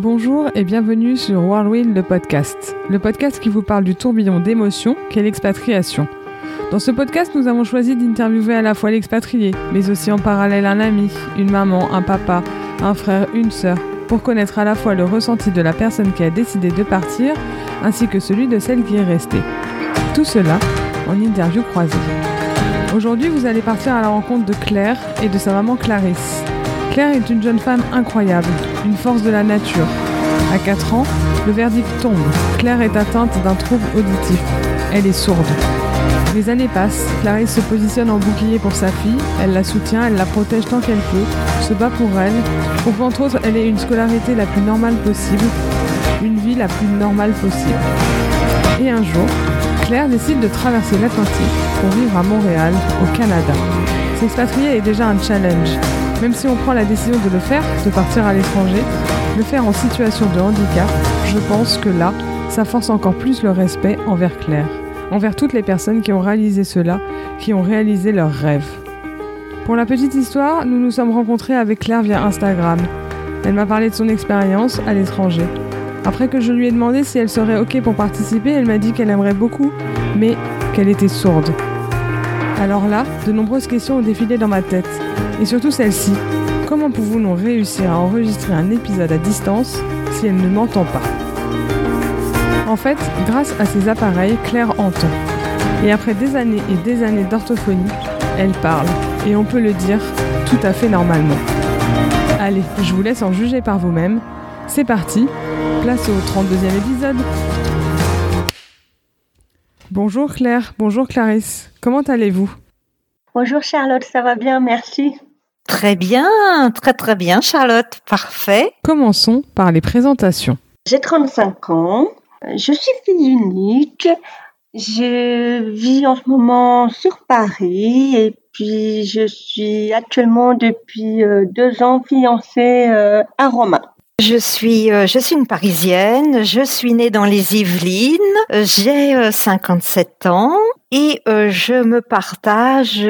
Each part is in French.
Bonjour et bienvenue sur Whirlwind le podcast, le podcast qui vous parle du tourbillon d'émotions qu'est l'expatriation. Dans ce podcast, nous avons choisi d'interviewer à la fois l'expatrié, mais aussi en parallèle un ami, une maman, un papa, un frère, une sœur, pour connaître à la fois le ressenti de la personne qui a décidé de partir, ainsi que celui de celle qui est restée. Tout cela en interview croisée. Aujourd'hui, vous allez partir à la rencontre de Claire et de sa maman Clarisse. Claire est une jeune femme incroyable, une force de la nature. À 4 ans, le verdict tombe. Claire est atteinte d'un trouble auditif. Elle est sourde. Les années passent, Clarisse se positionne en bouclier pour sa fille, elle la soutient, elle la protège tant qu'elle peut, se bat pour elle, pour qu'entre autres elle ait une scolarité la plus normale possible, une vie la plus normale possible. Et un jour, Claire décide de traverser l'Atlantique pour vivre à Montréal, au Canada. S'expatrier est déjà un challenge, même si on prend la décision de le faire, de partir à l'étranger, le faire en situation de handicap, je pense que là, ça force encore plus le respect envers Claire, envers toutes les personnes qui ont réalisé cela, qui ont réalisé leurs rêves. Pour la petite histoire, nous nous sommes rencontrés avec Claire via Instagram. Elle m'a parlé de son expérience à l'étranger. Après que je lui ai demandé si elle serait OK pour participer, elle m'a dit qu'elle aimerait beaucoup, mais qu'elle était sourde. Alors là, de nombreuses questions ont défilé dans ma tête. Et surtout celle-ci. Comment pouvons-nous réussir à enregistrer un épisode à distance si elle ne m'entend pas? En fait, grâce à ces appareils, Claire entend. Et après des années et des années d'orthophonie, elle parle. Et on peut le dire tout à fait normalement. Allez, je vous laisse en juger par vous-même. C'est parti, place au 32e épisode. Bonjour Claire, bonjour Clarisse, comment allez-vous? Bonjour Charlotte, ça va bien, merci. Très bien, très très bien Charlotte, parfait. Commençons par les présentations. J'ai 35 ans, je suis fille unique, je vis en ce moment sur Paris et puis je suis actuellement depuis euh, deux ans fiancée euh, à Romain. Je suis, euh, je suis une Parisienne. Je suis née dans les Yvelines. J'ai 57 ans et je me partage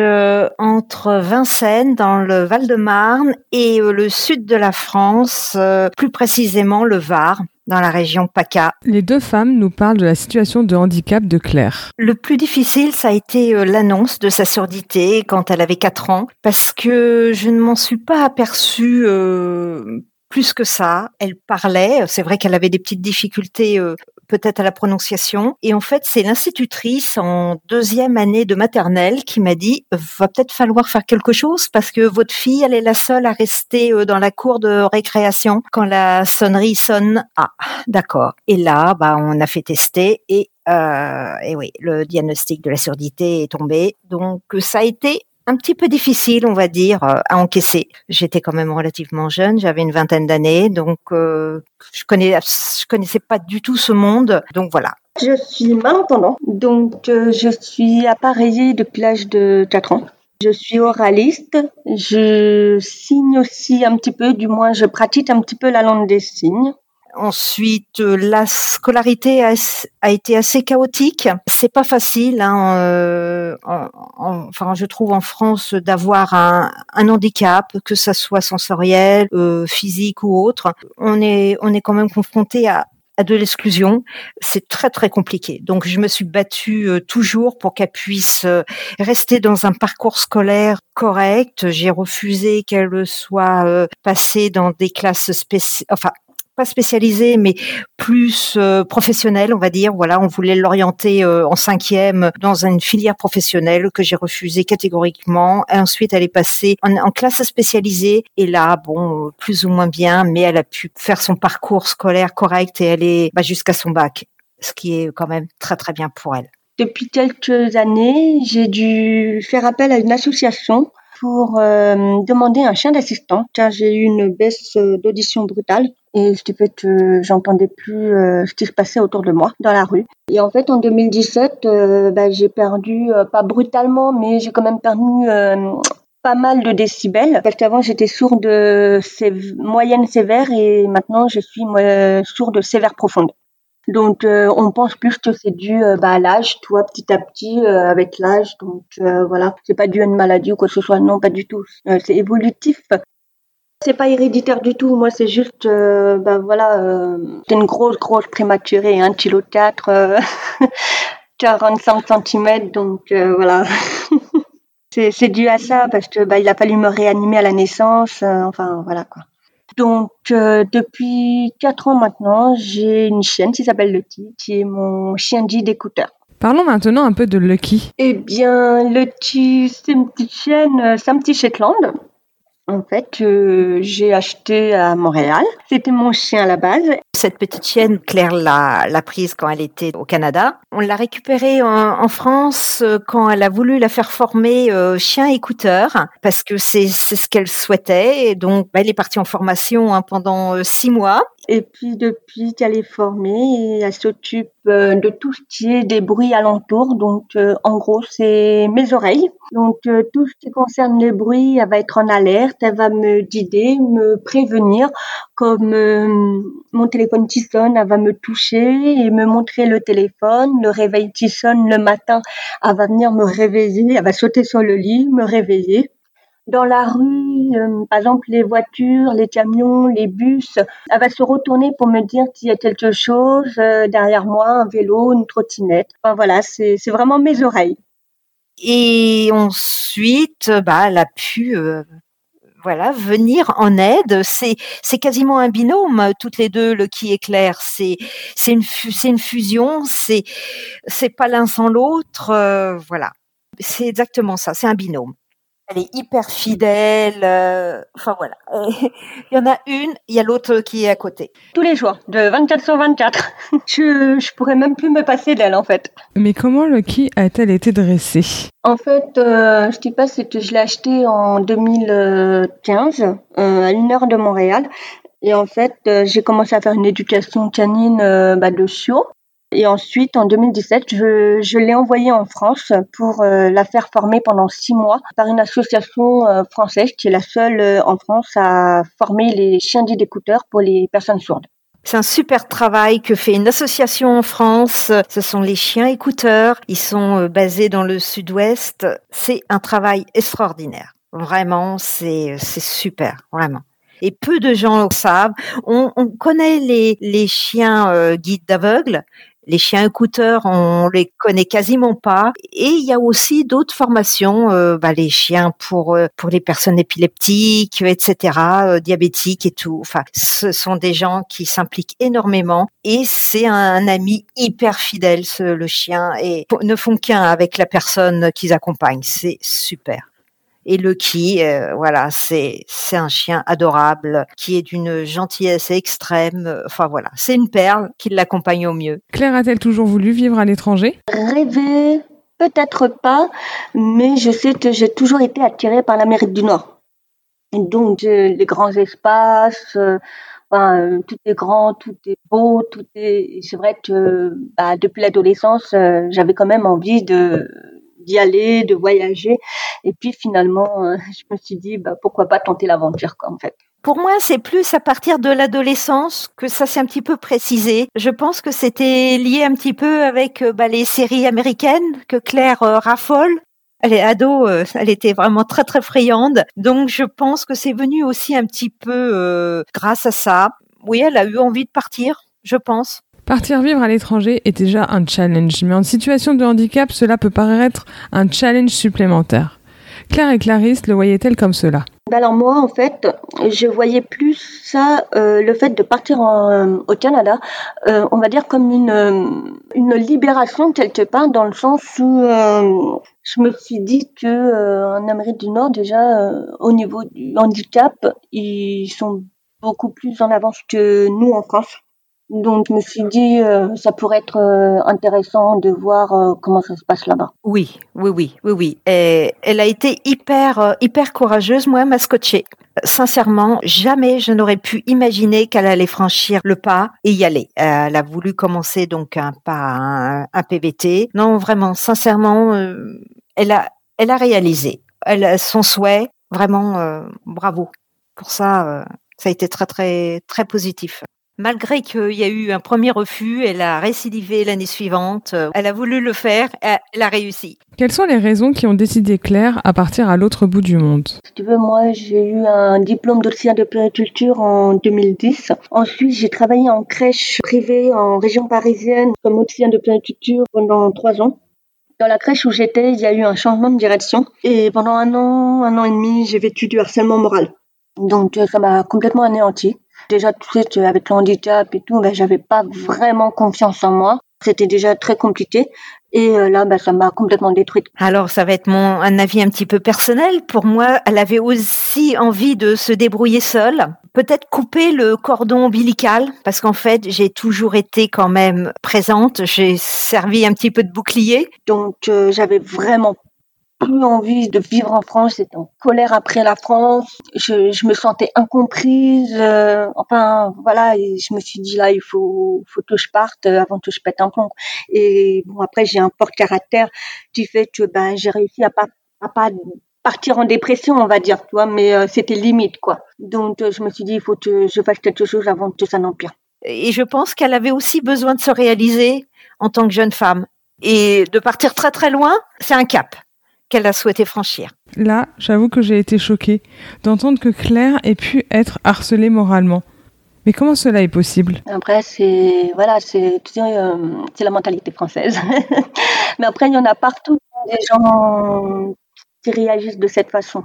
entre Vincennes dans le Val-de-Marne et le sud de la France, plus précisément le Var dans la région PACA. Les deux femmes nous parlent de la situation de handicap de Claire. Le plus difficile, ça a été l'annonce de sa surdité quand elle avait 4 ans, parce que je ne m'en suis pas aperçue euh, plus que ça. Elle parlait, c'est vrai qu'elle avait des petites difficultés euh, peut-être à la prononciation. Et en fait, c'est l'institutrice en deuxième année de maternelle qui m'a dit, va peut-être falloir faire quelque chose parce que votre fille, elle est la seule à rester euh, dans la cour de récréation quand la sonnerie sonne. Ah, d'accord. Et là, bah, on a fait tester et euh, et oui, le diagnostic de la surdité est tombé. Donc ça a été un petit peu difficile, on va dire, euh, à encaisser. J'étais quand même relativement jeune, j'avais une vingtaine d'années, donc euh, je connais, je connaissais pas du tout ce monde, donc voilà. Je suis malentendant, donc euh, je suis appareillée depuis l'âge de 4 ans. Je suis oraliste, je signe aussi un petit peu, du moins je pratique un petit peu la langue des signes. Ensuite, euh, la scolarité a, été assez chaotique. C'est pas facile, hein, euh, enfin, je trouve en France d'avoir un, handicap, que ça soit sensoriel, euh, physique ou autre. On est, on est quand même confronté à, à de l'exclusion, c'est très très compliqué. Donc je me suis battue toujours pour qu'elle puisse rester dans un parcours scolaire correct. J'ai refusé qu'elle soit passée dans des classes spéciales, enfin pas spécialisé, mais plus euh, professionnel, on va dire. Voilà, on voulait l'orienter euh, en cinquième dans une filière professionnelle que j'ai refusé catégoriquement. Et ensuite, elle est passée en, classe spécialisée. Et là, bon, plus ou moins bien, mais elle a pu faire son parcours scolaire correct et elle est bah, jusqu'à son bac, ce qui est quand même très très bien pour elle. Depuis quelques années, j'ai dû faire appel à une association pour euh, demander un chien d'assistant car j'ai eu une baisse d'audition brutale et qui fait que j'entendais plus euh, ce qui se passait autour de moi dans la rue. Et en fait, en 2017, euh, bah, j'ai perdu, euh, pas brutalement, mais j'ai quand même perdu pas mal de décibels. Parce qu'avant, j'étais sourde moyenne sévère et maintenant, je suis sourde sévère profonde. Donc, on pense plus que c'est dû bah, à l'âge, toi, petit à petit, avec l'âge. Donc, voilà, c'est pas dû à une maladie ou quoi que ce soit. Non, pas du tout. c'est évolutif. C'est pas héréditaire du tout. Moi, c'est juste, euh, ben voilà, euh, c'est une grosse, grosse prématurée, un kilo 4, euh, 45 cm, donc euh, voilà. c'est, dû à ça parce que bah, il a fallu me réanimer à la naissance. euh, enfin, voilà quoi. Donc, euh, depuis 4 ans maintenant, j'ai une chienne qui s'appelle Lucky, qui est mon chien dit d'écouteur. Parlons maintenant un peu de Lucky. Eh bien, Lucky, c'est une petite chienne, euh, c'est un petit Shetland. En fait, euh, j'ai acheté à Montréal. C'était mon chien à la base. Cette petite chienne, Claire l'a, prise quand elle était au Canada. On l'a récupérée en, France euh, quand elle a voulu la faire former euh, chien écouteur parce que c'est, ce qu'elle souhaitait. Et donc, bah, elle est partie en formation hein, pendant six mois. Et puis, depuis qu'elle est formée, elle s'occupe euh, de tout ce qui est des bruits alentours. Donc, euh, en gros, c'est mes oreilles. Donc, euh, tout ce qui concerne les bruits, elle va être en alerte. Elle va me guider, me prévenir. Comme euh, mon téléphone qui sonne, elle va me toucher et me montrer le téléphone. Le réveil qui sonne le matin, elle va venir me réveiller. Elle va sauter sur le lit, me réveiller. Dans la rue, euh, par exemple, les voitures, les camions, les bus, elle va se retourner pour me dire qu'il y a quelque chose euh, derrière moi, un vélo, une trottinette. Enfin voilà, c'est vraiment mes oreilles. Et ensuite, bah, elle a pu euh, voilà venir en aide. C'est quasiment un binôme toutes les deux, le qui est clair. C'est c'est une une fusion. C'est c'est pas l'un sans l'autre. voilà, c'est exactement ça. C'est un binôme. Elle est hyper fidèle. euh, enfin voilà, il y en a une, il y a l'autre qui est à côté. Tous les jours, de 24 sur 24. je, je pourrais même plus me passer d'elle, en fait. Mais comment Lucky a-t-elle été dressée? En fait, euh, je dis pas, c'est que je l'ai acheté en 2015, euh, à une heure de Montréal. Et en fait, euh, j'ai commencé à faire une éducation canine euh, bah, de chiot. Et ensuite, en 2017, je, je l'ai envoyée en France pour euh, la faire former pendant six mois par une association euh, française qui est la seule euh, en France à former les chiens dits d'écouteurs pour les personnes sourdes. C'est un super travail que fait une association en France. Ce sont les chiens écouteurs. Ils sont basés dans le sud-ouest. C'est un travail extraordinaire. Vraiment, c'est super, vraiment. Et peu de gens le savent. On, on connaît les, les chiens guides d'aveugles. Les chiens écouteurs, on les connaît quasiment pas. Et il y a aussi d'autres formations, euh, bah, les chiens pour euh, pour les personnes épileptiques, etc., euh, diabétiques et tout. Enfin, ce sont des gens qui s'impliquent énormément. Et c'est un, un ami hyper fidèle, ce, le chien, et ne font qu'un avec la personne qu'ils accompagnent. C'est super. Et Lucky, euh, voilà, c'est c'est un chien adorable qui est d'une gentillesse extrême. Enfin voilà, c'est une perle qui l'accompagne au mieux. Claire a-t-elle toujours voulu vivre à l'étranger? Rêver, peut-être pas, mais je sais que j'ai toujours été attirée par l'Amérique du Nord. Et donc, les grands espaces, euh, enfin, euh, tout est grand, tout est beau, tout est. et C'est vrai que bah, depuis l'adolescence, euh, j'avais quand même envie de d'y aller, de voyager. Et puis finalement, euh, je me suis dit, bah, pourquoi pas tenter l'aventure, quoi, en fait. Pour moi, c'est plus à partir de l'adolescence que ça s'est un petit peu précisé. Je pense que c'était lié un petit peu avec euh, bah, les séries américaines que Claire euh, raffole. Elle est ado, elle était vraiment très très friande. Donc je pense que c'est venu aussi un petit peu grâce à ça. Oui, elle a eu envie de partir, je pense. Partir vivre à l'étranger est déjà un challenge, mais en situation de handicap, cela peut paraître un challenge supplémentaire. Claire et Clarisse le voyaient-elles comme cela? Ben alors moi, en fait, je voyais plus ça, euh, le fait de partir euh, au Canada, euh, on va dire comme une, une libération quelque part, dans le sens où je me suis dit que en Amérique du Nord, déjà, au niveau du handicap, ils sont beaucoup plus en avance que nous en France. Donc je me suis dit, euh, ça pourrait être euh, intéressant de voir euh, comment ça se passe là-bas. Oui, oui, oui, oui, oui. Et elle a été hyper, euh, hyper courageuse. Moi, elle m'a scotché. Sincèrement, jamais je n'aurais pu imaginer qu'elle allait franchir le pas et y aller. Euh, Elle a voulu commencer donc un pas, un, un PBT. Non, vraiment, sincèrement, euh, elle a, elle a réalisé. Elle a son souhait. Vraiment, bravo. Pour ça, ça a été très, très, très positif. Malgré qu'il y a eu un premier refus, elle a récidivé l'année suivante. Elle a voulu le faire, elle a réussi. Quelles sont les raisons qui ont décidé Claire à partir à l'autre bout du monde? Si tu veux, moi, j'ai eu un diplôme d'officier de périculture en 2010. Ensuite, j'ai travaillé en crèche privée en région parisienne comme officier de périculture pendant trois ans. Dans la crèche où j'étais, il y a eu un changement de direction. Et pendant un an, un an et demi, j'ai vécu du harcèlement moral. Donc, ça m'a complètement anéanti. Déjà, tu sais, avec le handicap et tout, ben, j'avais pas vraiment confiance en moi. C'était déjà très compliqué. Et euh, là, ben, ça m'a complètement détruite. Alors, ça va être mon un avis un petit peu personnel. Pour moi, elle avait aussi envie de se débrouiller seule. Peut-être couper le cordon ombilical, parce qu'en fait, j'ai toujours été quand même présente. J'ai servi un petit peu de bouclier. Donc, euh, j'avais vraiment plus envie de vivre en France, j'étais en colère après la France, je, je me sentais incomprise, euh, enfin voilà, et je me suis dit là il faut, faut que je parte avant que je pète un plomb. Et bon après j'ai un fort caractère qui fait que ben j'ai réussi à pas à pas partir en dépression on va dire, tu vois, mais euh, c'était limite quoi. Donc euh, je me suis dit il faut que je fasse quelque chose avant que ça n'empire. Et je pense qu'elle avait aussi besoin de se réaliser en tant que jeune femme et de partir très très loin, c'est un cap qu'elle a souhaité franchir. Là, j'avoue que j'ai été choquée d'entendre que Claire ait pu être harcelée moralement. Mais comment cela est possible? Après, c'est voilà, c'est euh, c'est la mentalité française. Mais après, il y en a partout des gens qui réagissent de cette façon.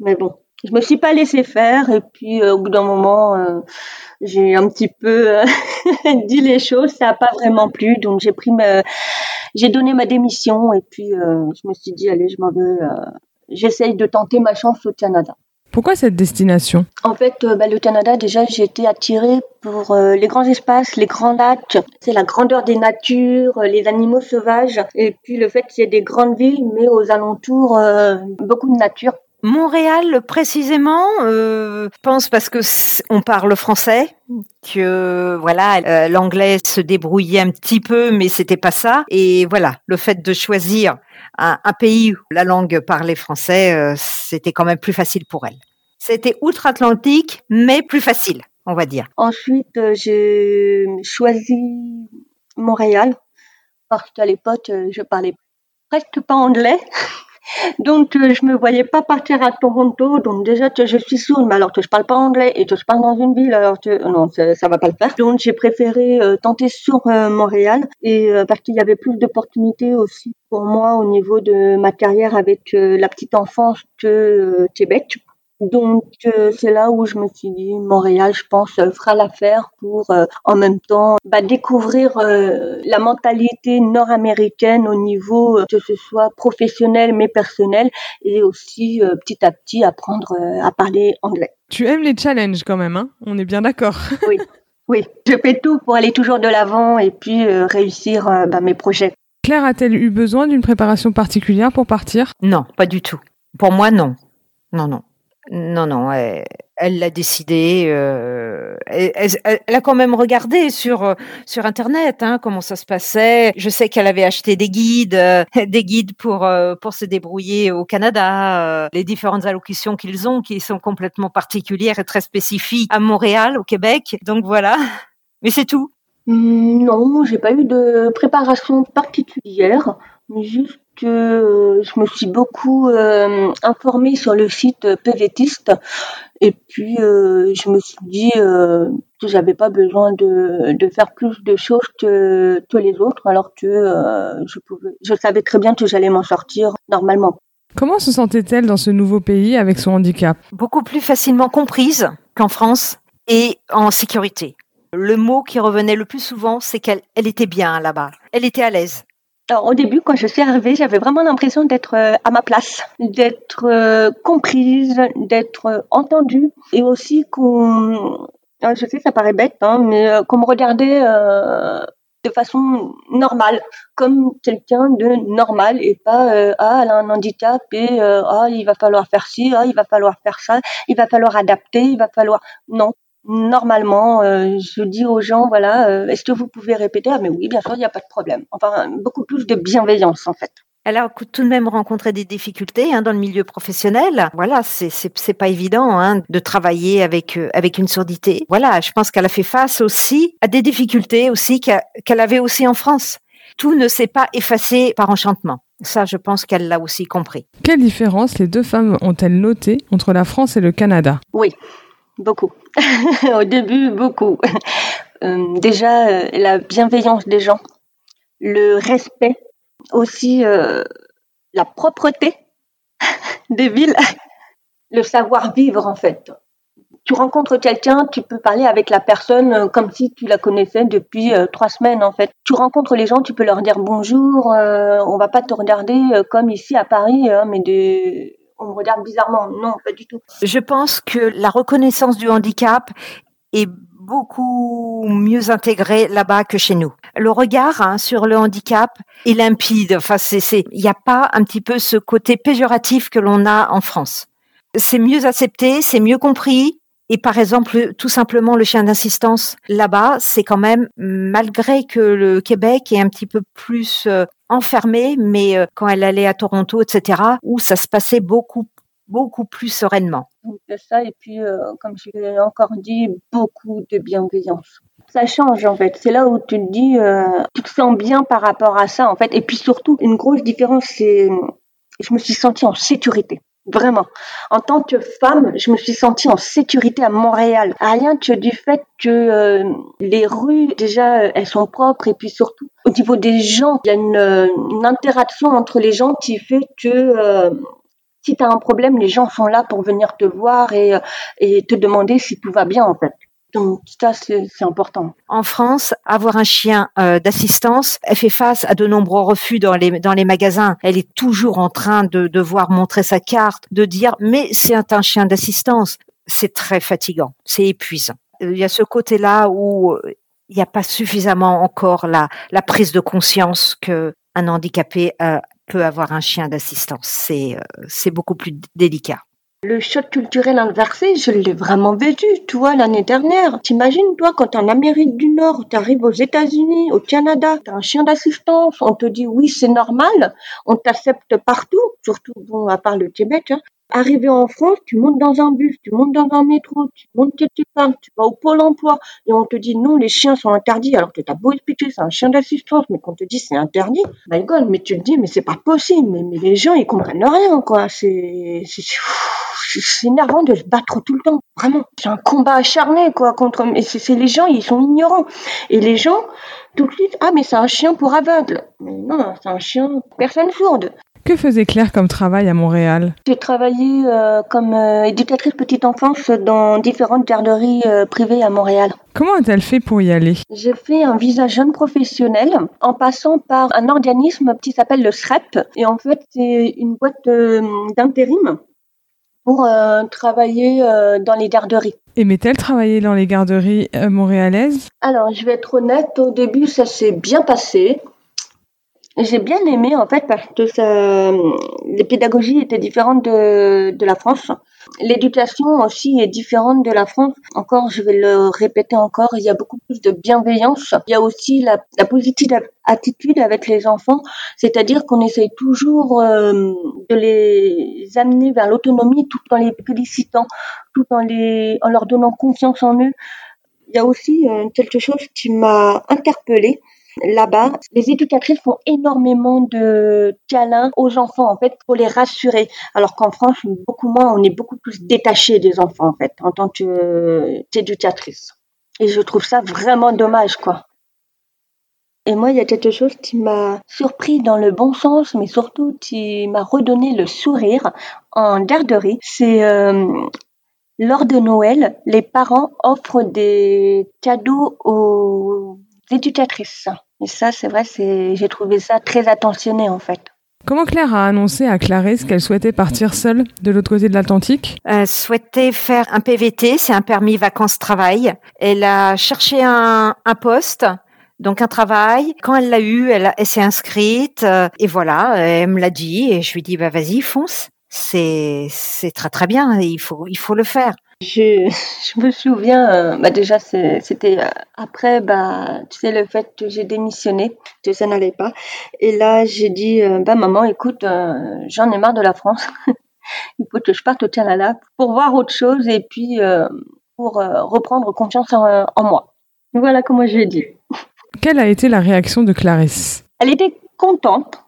Mais bon, je me suis pas laissée faire et puis euh, au bout d'un moment, euh, j'ai un petit peu dit les choses. Ça n'a pas vraiment plu, donc j'ai pris ma, j'ai donné ma démission et puis euh, je me suis dit allez, je m'en vais. Euh, j'essaye de tenter ma chance au Canada. Pourquoi cette destination? En fait, euh, bah, le Canada, déjà, j'ai été attirée pour les grands espaces, les grands lacs, c'est la grandeur des natures, les animaux sauvages, et puis le fait qu'il y ait des grandes villes, mais aux alentours, beaucoup de nature. Montréal précisément, euh, je pense parce que on parle français, que voilà euh, l'anglais se débrouillait un petit peu, mais c'était pas ça. Et voilà, le fait de choisir un, pays où la langue parlait français, euh, c'était quand même plus facile pour elle. C'était outre-Atlantique, mais plus facile, on va dire. Ensuite, j'ai choisi Montréal parce qu'à l'époque, je parlais presque pas anglais. Donc, euh, je me voyais pas partir à Toronto. Donc, déjà je suis sourde, mais alors que je parle pas anglais et que je parle dans une ville, alors euh, non, ça, ça va pas le faire. Donc, j'ai préféré euh, tenter sur Montréal et parce qu'il y avait plus d'opportunités aussi pour moi au niveau de ma carrière avec la petite enfance que Québec. Donc euh, c'est là où je me suis dit Montréal, je pense, euh, fera l'affaire pour euh, en même temps bah, découvrir la mentalité nord-américaine au niveau que ce soit professionnel mais personnel et aussi petit à petit apprendre à parler anglais. Tu aimes les challenges quand même, hein? On est bien d'accord. oui, oui. Je fais tout pour aller toujours de l'avant et puis réussir bah, mes projets. Claire a-t-elle eu besoin d'une préparation particulière pour partir? Non, pas du tout. Pour moi, non. Non, non. Non, non, elle l'a décidé. Euh, elle, a quand même regardé sur euh, sur internet hein, comment ça se passait. Je sais qu'elle avait acheté des guides, euh, des guides pour pour se débrouiller au Canada. les différentes allocutions qu'ils ont, qui sont complètement particulières et très spécifiques à Montréal, au Québec. Donc voilà. Mais c'est tout. Mmh, non, j'ai pas eu de préparation particulière, juste que euh, je me suis beaucoup euh, informée sur le site PVTiste et puis euh, je me suis dit que j'avais pas besoin de, de faire plus de choses que, que les autres alors que je pouvais je savais très bien que j'allais m'en sortir normalement. Comment se sentait-elle dans ce nouveau pays avec son handicap? Beaucoup plus facilement comprise qu'en France et en sécurité. Le mot qui revenait le plus souvent, c'est qu'elle elle était bien là-bas. Elle était à l'aise. Alors, au début, quand je suis arrivée, j'avais vraiment l'impression d'être euh, à ma place, d'être euh, comprise, d'être euh, entendue, et aussi qu'on, je sais, ça paraît bête, hein, mais qu'on me regardait de façon normale, comme quelqu'un de normal, et pas ah elle a un handicap et ah il va falloir faire ci, ah il va falloir faire ça, il va falloir adapter, il va falloir non, normalement, euh, je dis aux gens, voilà, euh, est-ce que vous pouvez répéter? Ah, mais oui, bien sûr, il n'y a pas de problème. Enfin, beaucoup plus de bienveillance, en fait. Elle a tout de même rencontré des difficultés hein, dans le milieu professionnel. Voilà, c'est c'est pas évident hein, de travailler avec euh, avec une surdité. Voilà, je pense qu'elle a fait face aussi à des difficultés aussi qu'elle avait aussi en France. Tout ne s'est pas effacé par enchantement. Ça, je pense qu'elle l'a aussi compris. Quelle différence les deux femmes ont-elles notées entre la France et le Canada? Oui, beaucoup. Au début, beaucoup. Euh, déjà, euh, la bienveillance des gens, le respect aussi euh, la propreté des villes, le savoir-vivre en fait. Tu rencontres quelqu'un, tu peux parler avec la personne comme si tu la connaissais depuis trois semaines en fait. Tu rencontres les gens, tu peux leur dire bonjour, on va pas te regarder comme ici à Paris, hein, mais de... on me regarde bizarrement. Non, pas du tout. Je pense que la reconnaissance du handicap est beaucoup mieux intégré là-bas que chez nous. Le regard hein, sur le handicap est limpide. Enfin, il n'y a pas un petit peu ce côté péjoratif que l'on a en France. C'est mieux accepté, c'est mieux compris. Et par exemple, tout simplement le chien d'assistance là-bas, c'est quand même malgré que le Québec est un petit peu plus euh, enfermé, mais euh, quand elle allait à Toronto, etc., où ça se passait beaucoup beaucoup plus sereinement. ça, et puis, euh, comme je l'ai encore dit, beaucoup de bienveillance. Ça change en fait. C'est là où tu te dis, tu te sens bien par rapport à ça en fait. Et puis surtout, une grosse différence, c'est, je me suis sentie en sécurité. Vraiment. En tant que femme, je me suis sentie en sécurité à Montréal. Rien que du fait que euh, les rues, déjà, elles sont propres et puis surtout, au niveau des gens, il y a une, une interaction entre les gens qui fait que si tu as un problème, les gens sont là pour venir te voir et, et te demander si tout va bien en fait. Donc ça, c'est important. En France, avoir un chien euh, d'assistance, elle fait face à de nombreux refus dans les dans les magasins. Elle est toujours en train de devoir montrer sa carte, de dire mais c'est un chien d'assistance. C'est très fatigant, c'est épuisant. Il y a ce côté-là où euh, il n'y a pas suffisamment encore la la prise de conscience que un handicapé euh, peut avoir un chien d'assistance. C'est euh, c'est beaucoup plus délicat. Le choc culturel inversé, je l'ai vraiment vécu, toi, l'année dernière. T'imagines, toi, quand en Amérique du Nord, t'arrives aux États-Unis, au Canada, t'as un chien d'assistance, on te dit oui, c'est normal, on t'accepte partout, surtout, bon, à part le Québec, hein. Arrivé en France, tu montes dans un bus, tu montes dans un métro, tu montes quelque part, tu vas au pôle emploi et on te dit non, les chiens sont interdits alors que t'as beau expliquer c'est un chien d'assistance, mais qu'on te dit c'est interdit, my god, mais tu te dis mais c'est pas possible, mais, mais les gens ils comprennent rien quoi, c'est c'est énervant de se battre tout le temps, vraiment. C'est un combat acharné quoi contre, mais c'est les gens ils sont ignorants et les gens tout de suite ah mais c'est un chien pour aveugle, mais non c'est un chien personne sourde. Que faisait Claire comme travail à Montréal? J'ai travaillé euh, comme euh, éducatrice petite enfance dans différentes garderies euh, privées à Montréal. Comment a-t-elle fait pour y aller? J'ai fait un visa jeune professionnel en passant par un organisme qui s'appelle le SREP. Et en fait, c'est une boîte d'intérim pour travailler dans les garderies. Aimait-elle travailler dans les garderies montréalaises? Alors, je vais être honnête, au début, ça s'est bien passé. J'ai bien aimé en fait parce que ça, les pédagogies étaient différentes de, de la France. L'éducation aussi est différente de la France. Encore, je vais le répéter encore, il y a beaucoup plus de bienveillance. Il y a aussi la, positive attitude avec les enfants, c'est-à-dire qu'on essaye toujours euh, de les amener vers l'autonomie tout en les félicitant, tout en, les, en leur donnant confiance en eux. Il y a aussi euh, quelque chose qui m'a interpellée Là-bas, les éducatrices font énormément de câlins aux enfants, en fait, pour les rassurer. Alors qu'en France, beaucoup moins, on est beaucoup plus détaché des enfants, en fait, en tant qu'éducatrice. Et je trouve ça vraiment dommage, quoi. Et moi, il y a quelque chose qui m'a surpris dans le bon sens, mais surtout qui m'a redonné le sourire en garderie. C'est euh, lors de Noël, les parents offrent des cadeaux aux éducatrice. Et ça, c'est vrai, c'est, j'ai trouvé ça très attentionné en fait. Comment Claire a annoncé à Clarisse qu'elle souhaitait partir seule de l'autre côté de l'Atlantique? Elle souhaitait faire un PVT, c'est un permis vacances-travail. Elle a cherché un, un poste, donc un travail. Quand elle l'a eu, elle, elle s'est inscrite euh, et voilà, elle me l'a dit et je lui ai dit bah vas-y fonce, c'est c'est très très bien, il faut il faut le faire. Je, je me souviens, euh, bah déjà c'était euh, après, bah tu sais le fait que j'ai démissionné, que ça n'allait pas. Et là j'ai dit, euh, bah maman, écoute, j'en ai marre de la France. Il faut que je parte au Canada pour voir autre chose et puis pour reprendre confiance en, en moi. Voilà comment je l'ai dit. Quelle a été la réaction de Clarisse? Elle était contente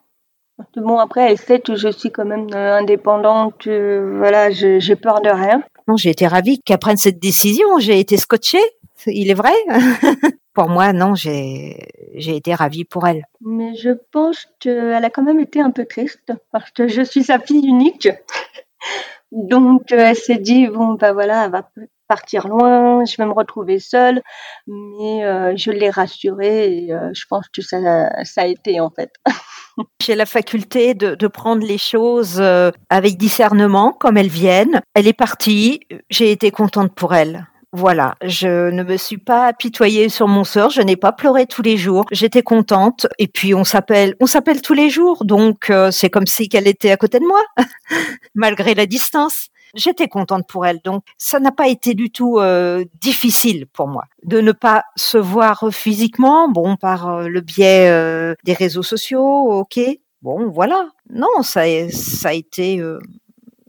Bon, après, elle sait que je suis quand même indépendante, voilà, j'ai peur de rien. Non, j'ai été ravie qu'elle prenne cette décision. J'ai été scotchée, il est vrai? pour moi, non, j'ai été ravie pour elle. Mais je pense qu'elle a quand même été un peu triste parce que je suis sa fille unique. Donc, euh, elle s'est dit, bon, ben voilà, elle va partir loin, je vais me retrouver seule, mais euh, je l'ai rassurée et je pense que ça, a été en fait. J'ai la faculté de, prendre les choses euh, avec discernement, comme elles viennent. Elle est partie, j'ai été contente pour elle. Voilà, je ne me suis pas apitoyée sur mon sort, je n'ai pas pleuré tous les jours, j'étais contente et puis on s'appelle on s'appelle tous les jours donc euh, c'est comme si qu'elle était à côté de moi malgré la distance j'étais contente pour elle. Donc ça n'a pas été du tout euh, difficile pour moi de ne pas se voir physiquement, bon par euh, le biais euh, des réseaux sociaux, ok. Bon voilà, non ça ça a été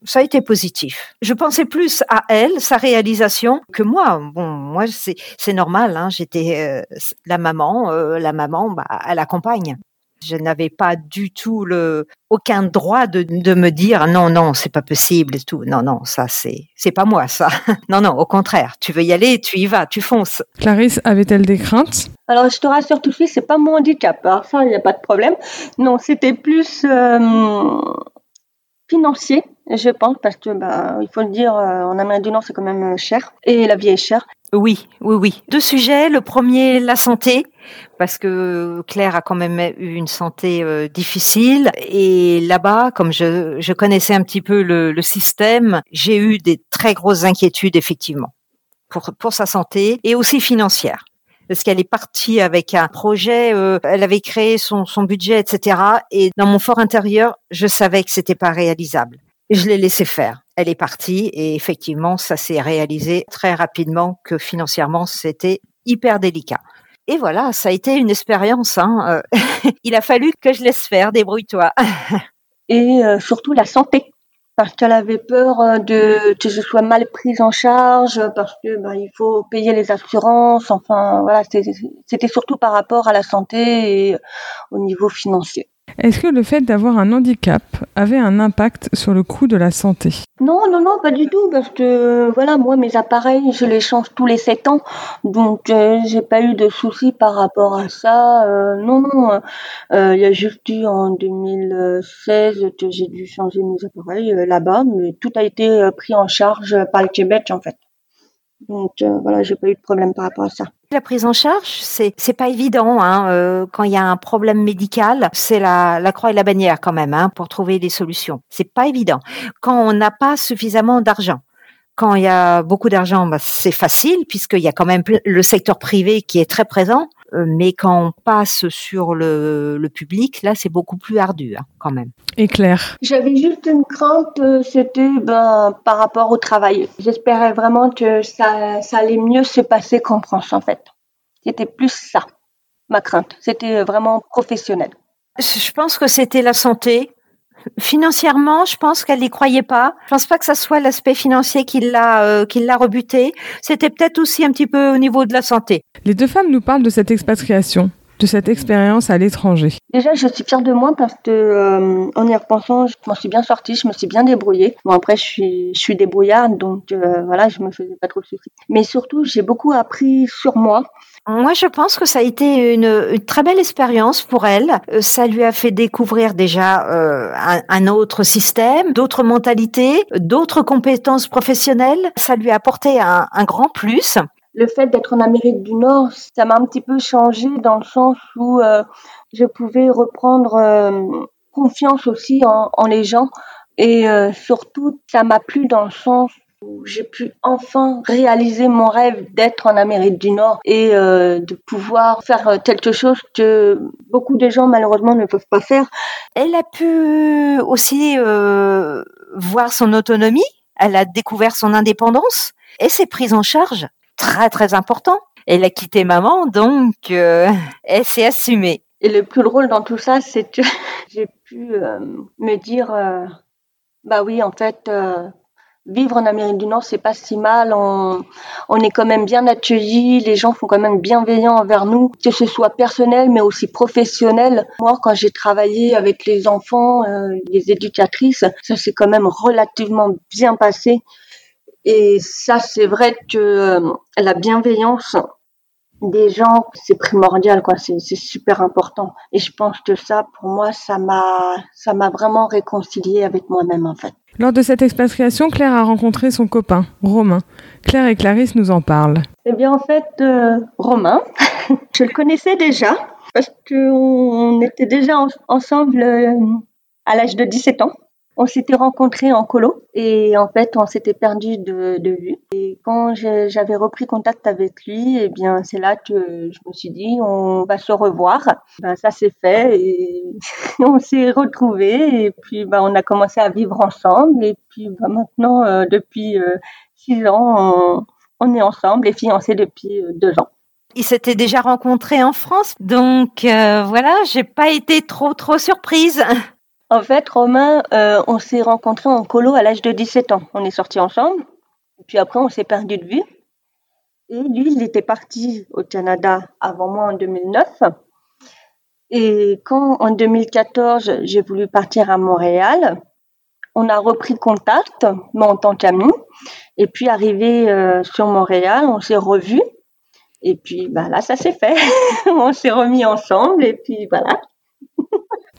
ça a été positif. Je pensais plus à elle, sa réalisation, que moi. Bon, moi c'est normal. Hein, J'étais la maman, la maman, bah, elle accompagne. Je n'avais pas du tout le aucun droit de, de me dire non non c'est pas possible et tout. Non non ça c'est c'est pas moi ça. non non au contraire tu veux y aller tu y vas tu fonces. Clarisse avait-elle des craintes? Alors je te rassure tout de suite c'est pas mon handicap. Alors ça il n'y a pas de problème. Non c'était plus euh, financier je pense parce que bah il faut le dire euh, en Amérique du Nord c'est quand même euh, cher et la vie est chère. Oui, oui, oui. Deux sujets. Le premier, la santé, parce que Claire a quand même eu une santé euh, difficile. Et là-bas, comme je, je, connaissais un petit peu le, le système, j'ai eu des très grosses inquiétudes, effectivement, pour, pour sa santé et aussi financière parce qu'elle est partie avec un projet, euh, elle avait créé son, son budget, etc. Et dans mon fort intérieur, je savais que c'était pas réalisable. Je l'ai laissé faire elle est partie et effectivement, ça s'est réalisé très rapidement que financièrement, c'était hyper délicat. Et voilà, ça a été une expérience. Hein. Euh, il a fallu que je laisse faire, débrouille-toi. et euh, surtout la santé, parce qu'elle avait peur euh, de que je sois mal prise en charge, parce que ben, il faut payer les assurances. Enfin, voilà, c'était surtout par rapport à la santé et au niveau financier. Est-ce que le fait d'avoir un handicap avait un impact sur le coût de la santé? Non, non, non, pas du tout, parce que voilà, moi mes appareils, je les change tous les 7 ans, donc euh, j'ai pas eu de soucis par rapport à ça. Euh, non, non, euh, il y a juste eu en 2016 que j'ai dû changer mes appareils là-bas, mais tout a été pris en charge par le Québec en fait. Donc euh, voilà, j'ai pas eu de problème par rapport à ça. La prise en charge, c'est c'est pas évident hein, euh, quand il y a un problème médical, c'est la, la croix et la bannière quand même hein, pour trouver des solutions. C'est pas évident quand on n'a pas suffisamment d'argent. Quand il y a beaucoup d'argent, bah, c'est facile puisqu'il y a quand même le secteur privé qui est très présent. Euh, mais quand on passe sur le, le public, là, c'est beaucoup plus ardu hein, quand même. Et Claire J'avais juste une crainte, euh, c'était ben, par rapport au travail. J'espérais vraiment que ça, ça allait mieux se passer qu'en France, en fait. C'était plus ça, ma crainte. C'était vraiment professionnel. Je pense que c'était la santé, Financièrement, je pense qu'elle n'y croyait pas. Je pense pas que ça soit l'aspect financier qui l'a euh, qui l'a rebuté. C'était peut-être aussi un petit peu au niveau de la santé. Les deux femmes nous parlent de cette expatriation, de cette expérience à l'étranger. Déjà, je suis fière de moi parce que euh, en y repensant, je m'en suis bien sortie, je me suis bien débrouillée. Bon après, je suis je suis débrouillarde, donc euh, voilà, je me faisais pas trop de soucis. Mais surtout, j'ai beaucoup appris sur moi moi, je pense que ça a été une, très belle expérience pour elle. Euh, ça lui a fait découvrir déjà euh, un, autre système, d'autres mentalités, d'autres compétences professionnelles. Ça lui a apporté un, grand plus. Le fait d'être en Amérique du Nord, ça m'a un petit peu changé dans le sens où euh, je pouvais reprendre confiance aussi en, en, les gens. Et surtout, ça m'a plu dans le sens j'ai pu enfin réaliser mon rêve d'être en Amérique du Nord et euh, de pouvoir faire quelque chose que beaucoup de gens malheureusement ne peuvent pas faire. Elle a pu aussi euh, voir son autonomie, elle a découvert son indépendance et c'est prise en charge très très important. Elle a quitté maman, donc euh, elle s'est assumée. Et le plus drôle dans tout ça, c'est que j'ai pu euh, me dire, euh, bah oui, en fait, vivre en Amérique du Nord, c'est pas si mal. On, on est quand même bien accueillis. Les gens sont quand même bienveillants envers nous, que ce soit personnel, mais aussi professionnel. Moi, quand j'ai travaillé avec les enfants, les éducatrices, ça s'est quand même relativement bien passé. Et ça, c'est vrai que la bienveillance, des gens, c'est primordial, quoi. C'est, super important. Et je pense que ça, pour moi, ça m'a, ça m'a vraiment réconcilié avec moi-même, en fait. Lors de cette expatriation, Claire a rencontré son copain, Romain. Claire et Clarisse nous en parlent. Eh bien, en fait, euh, Romain, je le connaissais déjà parce qu'on était déjà ensemble euh, à l'âge de 17 ans. On s'était rencontrés en colo et en fait on s'était perdu de, vue. Et quand j'avais repris contact avec lui, eh bien c'est là que je me suis dit on va se revoir. Ben, ça s'est fait et on s'est retrouvés et puis ben, on a commencé à vivre ensemble et puis ben, maintenant euh, depuis euh, six ans on, on, est ensemble et fiancés depuis euh, deux ans. Ils s'étaient déjà rencontrés en France, donc voilà, j'ai pas été trop trop surprise. En fait, Romain, euh, on s'est rencontrés en colo à l'âge de 17 ans. On est sortis ensemble. Puis après, on s'est perdu de vue. Et lui, il était parti au Canada avant moi en 2009. Et quand en 2014, j'ai voulu partir à Montréal, on a repris contact, mais en tant qu'amis. Et puis arrivé euh, sur Montréal, on s'est revus. Et puis bah, là, ça s'est fait. on s'est remis ensemble. Et puis voilà.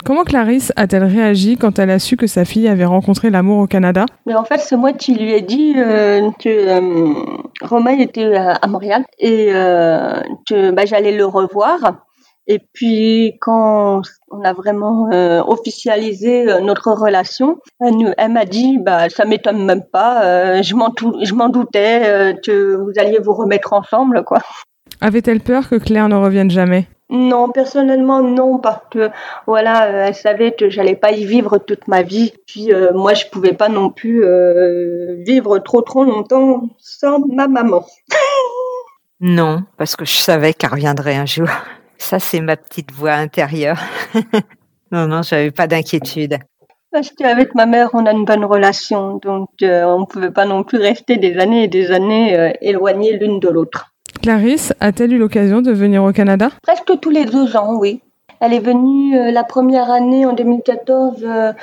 Comment Clarisse a-t-elle réagi quand elle a su que sa fille avait rencontré l'amour au Canada? Mais en fait, c'est moi qui lui ai dit euh, que euh, Romain était à Montréal et euh, que bah, j'allais le revoir. Et puis quand on a vraiment officialisé notre relation, elle, elle m'a dit bah ça m'étonne même pas, je m'en je m'en doutais que vous alliez vous remettre ensemble quoi. Avait-elle peur que Claire ne revienne jamais? Non, personnellement non, parce que voilà, euh, elle savait que j'allais pas y vivre toute ma vie. Puis euh, moi, je pouvais pas non plus euh, vivre trop trop longtemps sans ma maman. non, parce que je savais qu'elle reviendrait un jour. Ça, c'est ma petite voix intérieure. non, non, j'avais pas d'inquiétude. Parce qu'avec ma mère, on a une bonne relation, donc on ne pouvait pas non plus rester des années et des années éloignées l'une de l'autre. Clarisse a-t-elle eu l'occasion de venir au Canada? Presque tous les deux ans, oui. Elle est venue euh, la première année en 2014 euh,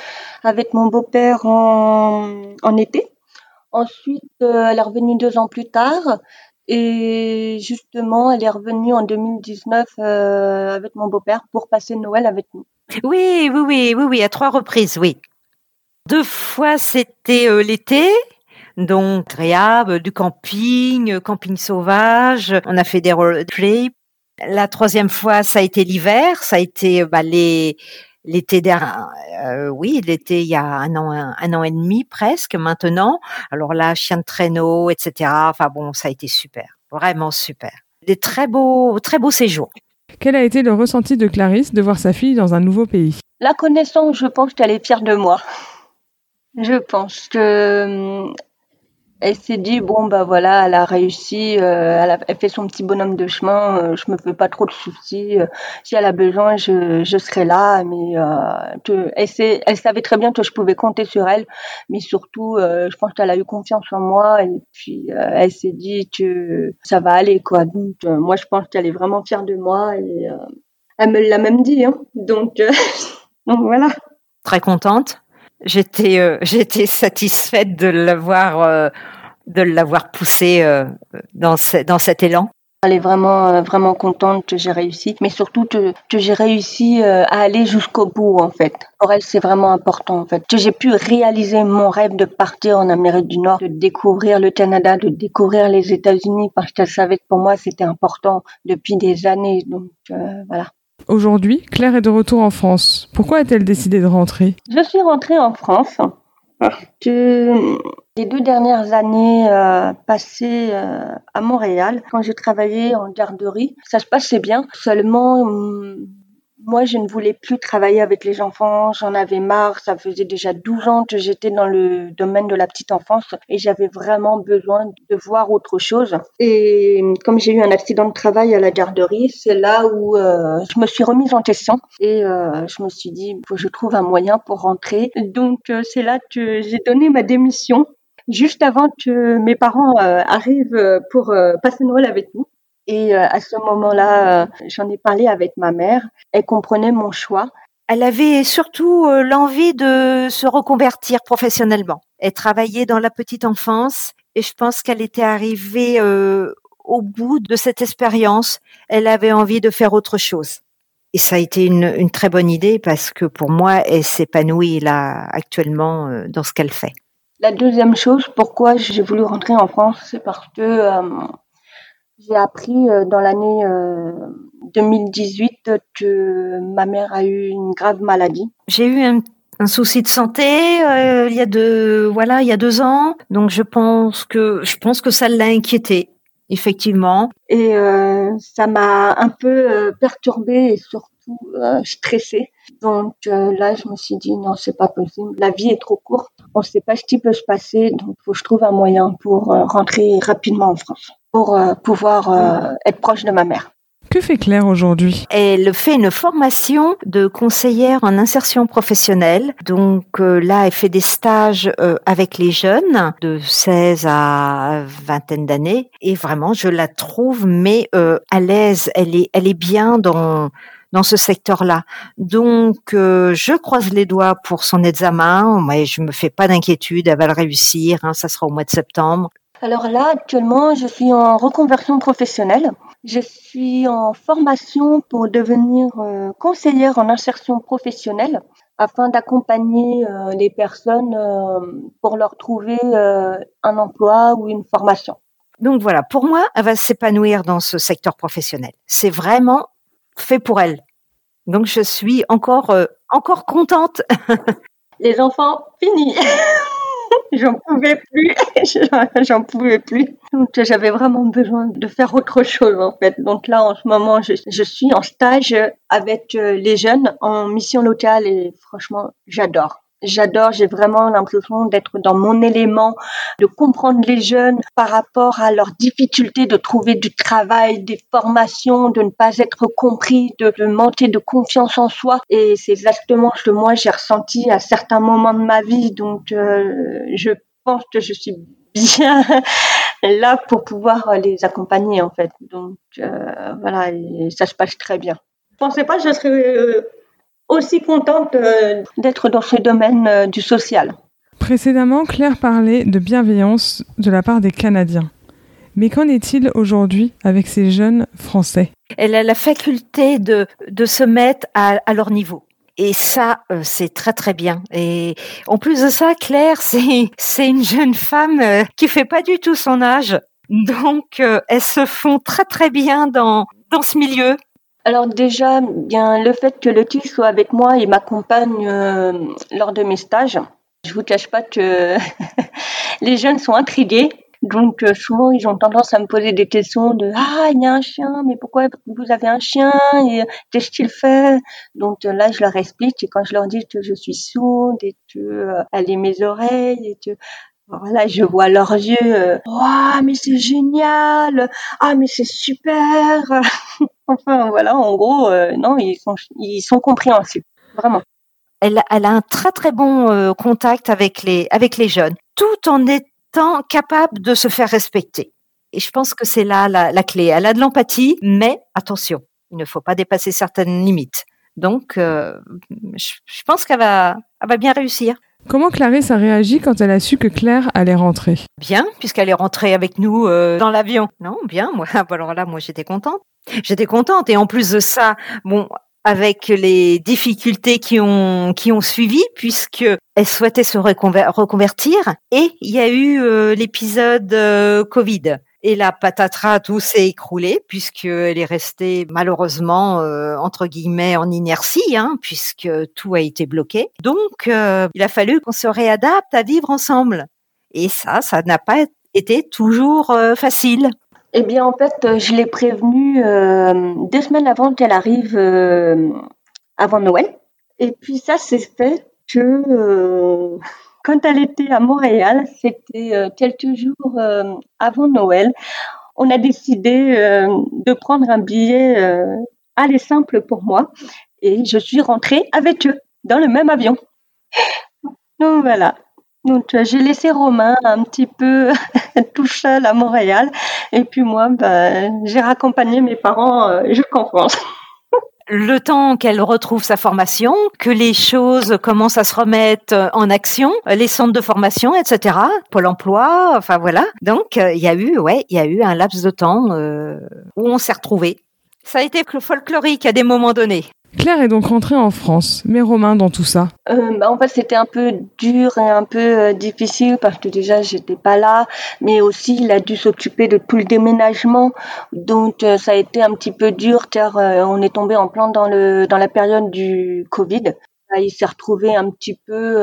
avec mon beau-père en, été. Ensuite, euh, elle est revenue deux ans plus tard. Et justement, elle est revenue en 2019 avec mon beau-père pour passer Noël avec nous. Oui, oui, oui, oui, oui, à trois reprises, oui. Deux fois, c'était l'été donc agréable, du camping, camping sauvage. On a fait des road trips. La troisième fois, ça a été l'hiver, ça a été bah, l'été dernier, euh, oui, l'été il y a un an, un, an et demi presque maintenant. Alors là, chien de traîneau, etc. Enfin bon, ça a été super, vraiment super. Des très beaux, très beaux séjours. Quel a été le ressenti de Clarisse de voir sa fille dans un nouveau pays? La connaissance, je pense qu'elle est fière de moi. Je pense que elle s'est dit bon bah voilà, elle a réussi, euh, elle, a, elle, fait son petit bonhomme de chemin, euh, je me fais pas trop de soucis. Euh, si elle a besoin, je, je serai là. Mais que, elle, elle savait très bien que je pouvais compter sur elle, mais surtout, je pense qu'elle a eu confiance en moi et puis elle s'est dit que ça va aller quoi. Donc moi, je pense qu'elle est vraiment fière de moi et elle me l'a même dit. Hein. Donc donc voilà. Très contente j'étais euh, j'étais satisfaite de l'avoir euh, de l'avoir poussé euh, dans dans cet élan. Elle est vraiment vraiment contente que j'ai réussi, mais surtout que, que j'ai réussi à aller jusqu'au bout en fait. Pour elle, c'est vraiment important en fait que j'ai pu réaliser mon rêve de partir en Amérique du Nord, de découvrir le Canada, de découvrir les États-Unis, parce qu'elle savait que pour moi c'était important depuis des années. Donc voilà. Aujourd'hui, Claire est de retour en France. Pourquoi a-t-elle décidé de rentrer? Je suis rentrée en France parce que les deux dernières années euh, passées euh, à Montréal, quand j'ai travaillé en garderie, ça se passait bien. Seulement, hum, moi, je ne voulais plus travailler avec les enfants. J'en avais marre. Ça faisait déjà 12 ans que j'étais dans le domaine de la petite enfance et j'avais vraiment besoin de voir autre chose. Et comme j'ai eu un accident de travail à la garderie, c'est là où euh, je me suis remise en question et euh, je me suis dit, faut que je trouve un moyen pour rentrer. Donc, euh, c'est là que j'ai donné ma démission juste avant que mes parents arrivent pour passer Noël avec nous. Et euh, à ce moment-là, euh, j'en ai parlé avec ma mère. Elle comprenait mon choix. Elle avait surtout euh, l'envie de se reconvertir professionnellement. Elle travaillait dans la petite enfance et je pense qu'elle était arrivée au bout de cette expérience. Elle avait envie de faire autre chose. Et ça a été une, une très bonne idée parce que pour moi, elle s'épanouit là actuellement dans ce qu'elle fait. La deuxième chose, pourquoi j'ai voulu rentrer en France, c'est parce que j'ai appris euh, dans l'année 2018 euh, que ma mère a eu une grave maladie. J'ai eu un, souci de santé euh, il y a deux voilà il y a deux ans, donc je pense que je pense que ça l'a inquiété effectivement. Et ça m'a un peu perturbée et surtout stressée. Donc là, je me suis dit non, c'est pas possible. La vie est trop courte. On ne sait pas ce qui peut se passer, donc faut que je trouve un moyen pour rentrer rapidement en France pour euh, pouvoir euh, être proche de ma mère. Que fait Claire aujourd'hui? Elle fait une formation de conseillère en insertion professionnelle. Donc euh, là, elle fait des stages avec les jeunes de 16 à vingtaine d'années. Et vraiment, je la trouve mais à l'aise. Elle est, elle est bien dans dans ce secteur-là. Donc, je croise les doigts pour son examen. Mais je me fais pas d'inquiétude. Elle va le réussir. Hein, ça sera au mois de septembre. Alors là, actuellement, je suis en reconversion professionnelle. Je suis en formation pour devenir euh, conseillère en insertion professionnelle afin d'accompagner euh, les personnes euh, pour leur trouver un emploi ou une formation. Donc voilà, pour moi, elle va s'épanouir dans ce secteur professionnel. C'est vraiment fait pour elle. Donc je suis encore encore contente. les enfants, fini. j'en pouvais plus, j'en pouvais plus. J'avais vraiment besoin de faire autre chose en fait. Donc là en ce moment je, je suis en stage avec euh, les jeunes en mission locale et franchement j'adore. J'adore, j'ai vraiment l'impression d'être dans mon élément, de comprendre les jeunes par rapport à leurs difficultés de trouver du travail, des formations, de ne pas être compris, de, manquer de confiance en soi. Et c'est exactement ce que moi j'ai ressenti à certains moments de ma vie. Donc euh, je pense que je suis bien là pour pouvoir les accompagner en fait. Donc euh, voilà, et ça se passe très bien. Je pensais pas que je serais euh, aussi contente euh, d'être dans ce domaine euh, du social. Précédemment, Claire parlait de bienveillance de la part des Canadiens. Mais qu'en est-il aujourd'hui avec ces jeunes Français? Elle a la faculté de, de se mettre à, à leur niveau. Et ça, euh, c'est très très bien. Et en plus de ça, Claire, c'est c'est une jeune femme qui fait pas du tout son âge, donc elles se font très très bien dans dans ce milieu. Alors déjà, bien le fait que le TIC soit avec moi et m'accompagne euh, lors de mes stages. Je vous cache pas que les jeunes sont intrigués. Donc euh, souvent ils ont tendance à me poser des questions de ah il y a un chien mais pourquoi vous avez un chien et qu'est-ce qu'il fait? Donc euh, là je leur explique et quand je leur dis que je suis sourde et que est mes oreilles et que voilà, je vois leurs yeux. Euh, mais c'est génial. Ah, mais c'est super. enfin, voilà, en gros, euh, non, ils sont, ils sont compréhensibles, vraiment. Elle, a un très très bon euh, contact avec les avec les jeunes, tout en étant capable de se faire respecter. Et je pense que c'est là la, clé. Elle a de l'empathie, mais attention, il ne faut pas dépasser certaines limites. Donc, je, je pense qu'elle va, elle va bien réussir. Comment Clarisse a réagi quand elle a su que Claire allait rentrer? Bien, puisqu'elle est rentrée avec nous euh, dans l'avion. Non, bien, moi, alors là, moi, j'étais contente. J'étais contente. Et en plus de ça, bon, avec les difficultés qui ont qui ont suivi puisque elle souhaitait se reconvertir et il y a eu euh, l'épisode euh, Covid et la patatras, tout s'est écroulé puisqu'elle est restée malheureusement euh, entre guillemets en inertie, hein, puisque tout a été bloqué. Donc, euh, il a fallu qu'on se réadapte à vivre ensemble. Et ça, ça n'a pas été toujours euh, facile. Eh bien, en fait, je l'ai prévenue deux semaines avant qu'elle arrive avant Noël. Et puis ça s'est fait que quand elle était à Montréal, c'était euh, quelques jours avant Noël, on a décidé de prendre un billet aller simple pour moi et je suis rentrée avec eux dans le même avion. Donc voilà. Donc j'ai laissé Romain un petit peu tout seul à Montréal et puis moi ben, j'ai raccompagné mes parents euh, jusqu'en France. le temps qu'elle retrouve sa formation, que les choses commencent à se remettre en action, les centres de formation, etc., Pôle Emploi, enfin voilà. Donc euh, il y a eu, ouais, il y a eu un laps de temps euh, où on s'est retrouvés. Ça a été folklorique à des moments donnés. Claire est donc rentrée en France, mais Romain dans tout ça? Euh, bah, En fait, c'était un peu dur et un peu euh, difficile parce que déjà, j'étais pas là, mais aussi il a dû s'occuper de tout le déménagement, donc euh, ça a été un petit peu dur car on est tombé en plein dans le dans la période du Covid. Il s'est retrouvé un petit peu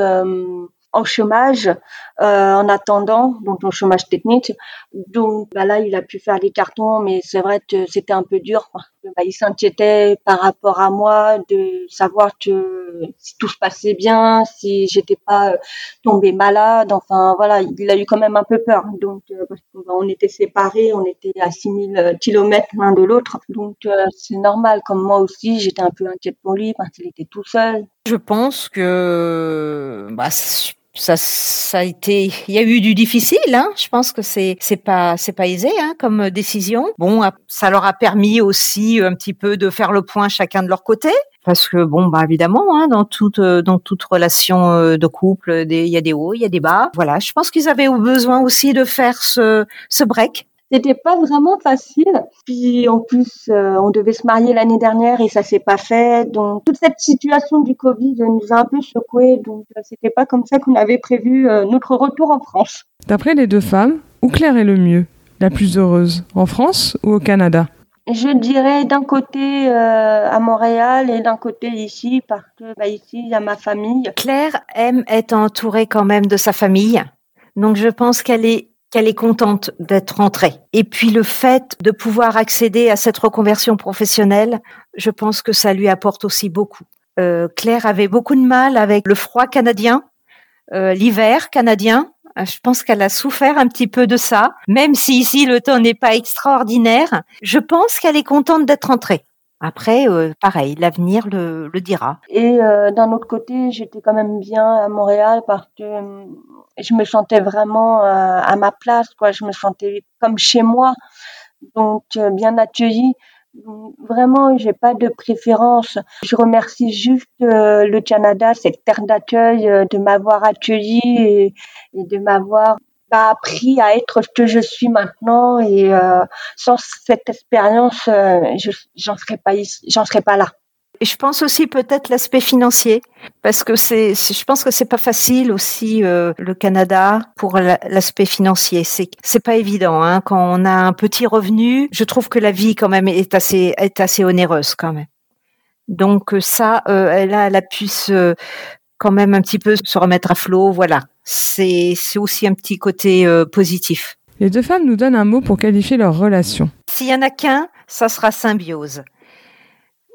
en chômage euh, en attendant, donc en chômage technique. Donc bah là, il a pu faire les cartons, mais c'est vrai que c'était un peu dur. Bah, il s'inquiétait par rapport à moi de savoir que si tout se passait bien, si j'étais pas euh, tombée malade. Enfin voilà, il a eu quand même un peu peur. Donc euh, bah, était séparés, on était à 6000 kilomètres l'un de l'autre. Donc c'est normal. Comme moi aussi, j'étais un peu inquiète pour lui parce qu'il était tout seul. Je pense que bah, ça, ça a été, il y a eu du difficile. Hein. Je pense que c'est c'est pas c'est pas aisé hein, comme décision. Bon, ça leur a permis aussi un petit peu de faire le point chacun de leur côté. Parce que bon, bah évidemment, hein, dans toute dans toute relation euh, de couple, il y a des hauts, il y a des bas. Voilà, je pense qu'ils avaient besoin aussi de faire ce ce break c'était pas vraiment facile. Puis en plus, euh, on devait se marier l'année dernière et ça s'est pas fait. Donc toute cette situation du Covid nous a un peu secoué. Donc euh, c'était pas comme ça qu'on avait prévu euh, notre retour en France. D'après les deux femmes, où Claire est le mieux, la plus heureuse, en France ou au Canada? Je dirais d'un côté à Montréal et d'un côté ici parce que bah, ici il y a ma famille. Claire aime être entourée quand même de sa famille, donc je pense qu'elle est qu'elle est contente d'être rentrée. Et puis le fait de pouvoir accéder à cette reconversion professionnelle, je pense que ça lui apporte aussi beaucoup. Euh, Claire avait beaucoup de mal avec le froid canadien, euh, l'hiver canadien. Euh, je pense qu'elle a souffert un petit peu de ça, même si ici le temps n'est pas extraordinaire. Je pense qu'elle est contente d'être rentrée. Après, euh, pareil, l'avenir le, le, dira. Et euh, d'un autre côté, j'étais quand même bien à Montréal parce que euh, je me sentais vraiment à ma place, quoi. Je me sentais comme chez moi, donc bien accueillie. Vraiment, j'ai pas de préférence. Je remercie juste le Canada, cette terre d'accueil, de m'avoir accueilli et, et de m'avoir appris à être ce que je suis maintenant et euh, sans cette expérience, euh, j'en serais pas j'en serais pas là. Et je pense aussi peut-être l'aspect financier, parce que c'est, je pense que c'est pas facile aussi euh, le Canada pour l'aspect financier. C'est, c'est pas évident hein. quand on a un petit revenu. Je trouve que la vie quand même est assez, est assez onéreuse quand même. Donc ça, elle a, elle a pu se, quand même un petit peu se remettre à flot. Voilà, c'est aussi un petit côté euh, positif. Les deux femmes nous donnent un mot pour qualifier leur relation. S'il y en a qu'un, ça sera symbiose.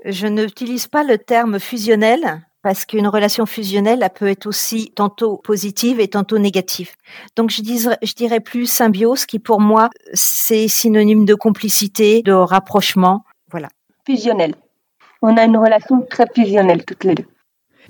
Je n'utilise pas le terme fusionnel parce qu'une relation fusionnelle elle peut être aussi tantôt positive et tantôt négative. Donc je dirais, je dirais plus symbiose qui pour moi c'est synonyme de complicité, de rapprochement. Voilà. Fusionnel. On a une relation très fusionnelle toutes les deux.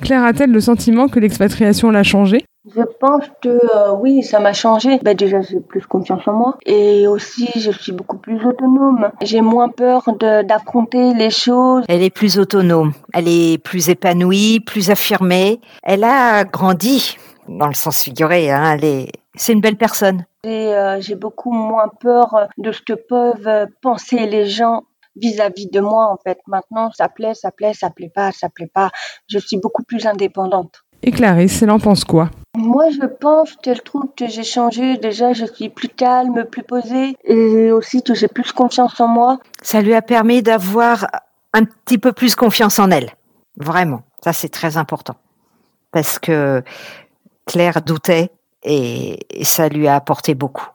Claire a-t-elle le sentiment que l'expatriation l'a changée je pense que euh, oui, ça m'a changé. Ben, déjà, j'ai plus confiance en moi. Et aussi, je suis beaucoup plus autonome. J'ai moins peur d'affronter les choses. Elle est plus autonome. Elle est plus épanouie, plus affirmée. Elle a grandi, dans le sens figuré. Hein. Elle est... C'est une belle personne. Euh, j'ai beaucoup moins peur de ce que peuvent penser les gens vis-à-vis de moi en fait. Maintenant, ça plaît, ça plaît, ça plaît pas, ça plaît pas. Je suis beaucoup plus indépendante. Et Clarisse, elle en pense quoi? Moi, je pense qu'elle trouve que j'ai changé. Déjà, je suis plus calme, plus posée, et aussi que j'ai plus confiance en moi. Ça lui a permis d'avoir un petit peu plus confiance en elle. Vraiment, ça c'est très important. Parce que Claire doutait et ça lui a apporté beaucoup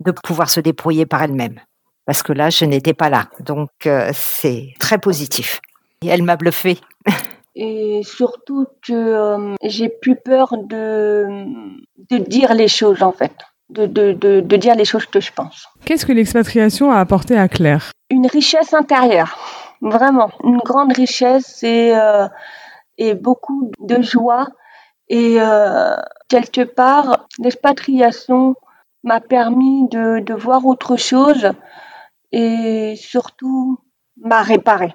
de pouvoir se débrouiller par elle-même parce que là, je n'étais pas là. Donc, euh, c'est très positif. Et elle m'a bluffé. Et surtout que euh, j'ai plus peur de, de dire les choses en fait, de, de, de, de dire les choses que je pense. Qu'est-ce que l'expatriation a apporté à Claire? Une richesse intérieure, vraiment, une grande richesse et, euh, et beaucoup de joie. Et euh, quelque part, l'expatriation m'a permis de, de voir autre chose et surtout m'a réparé.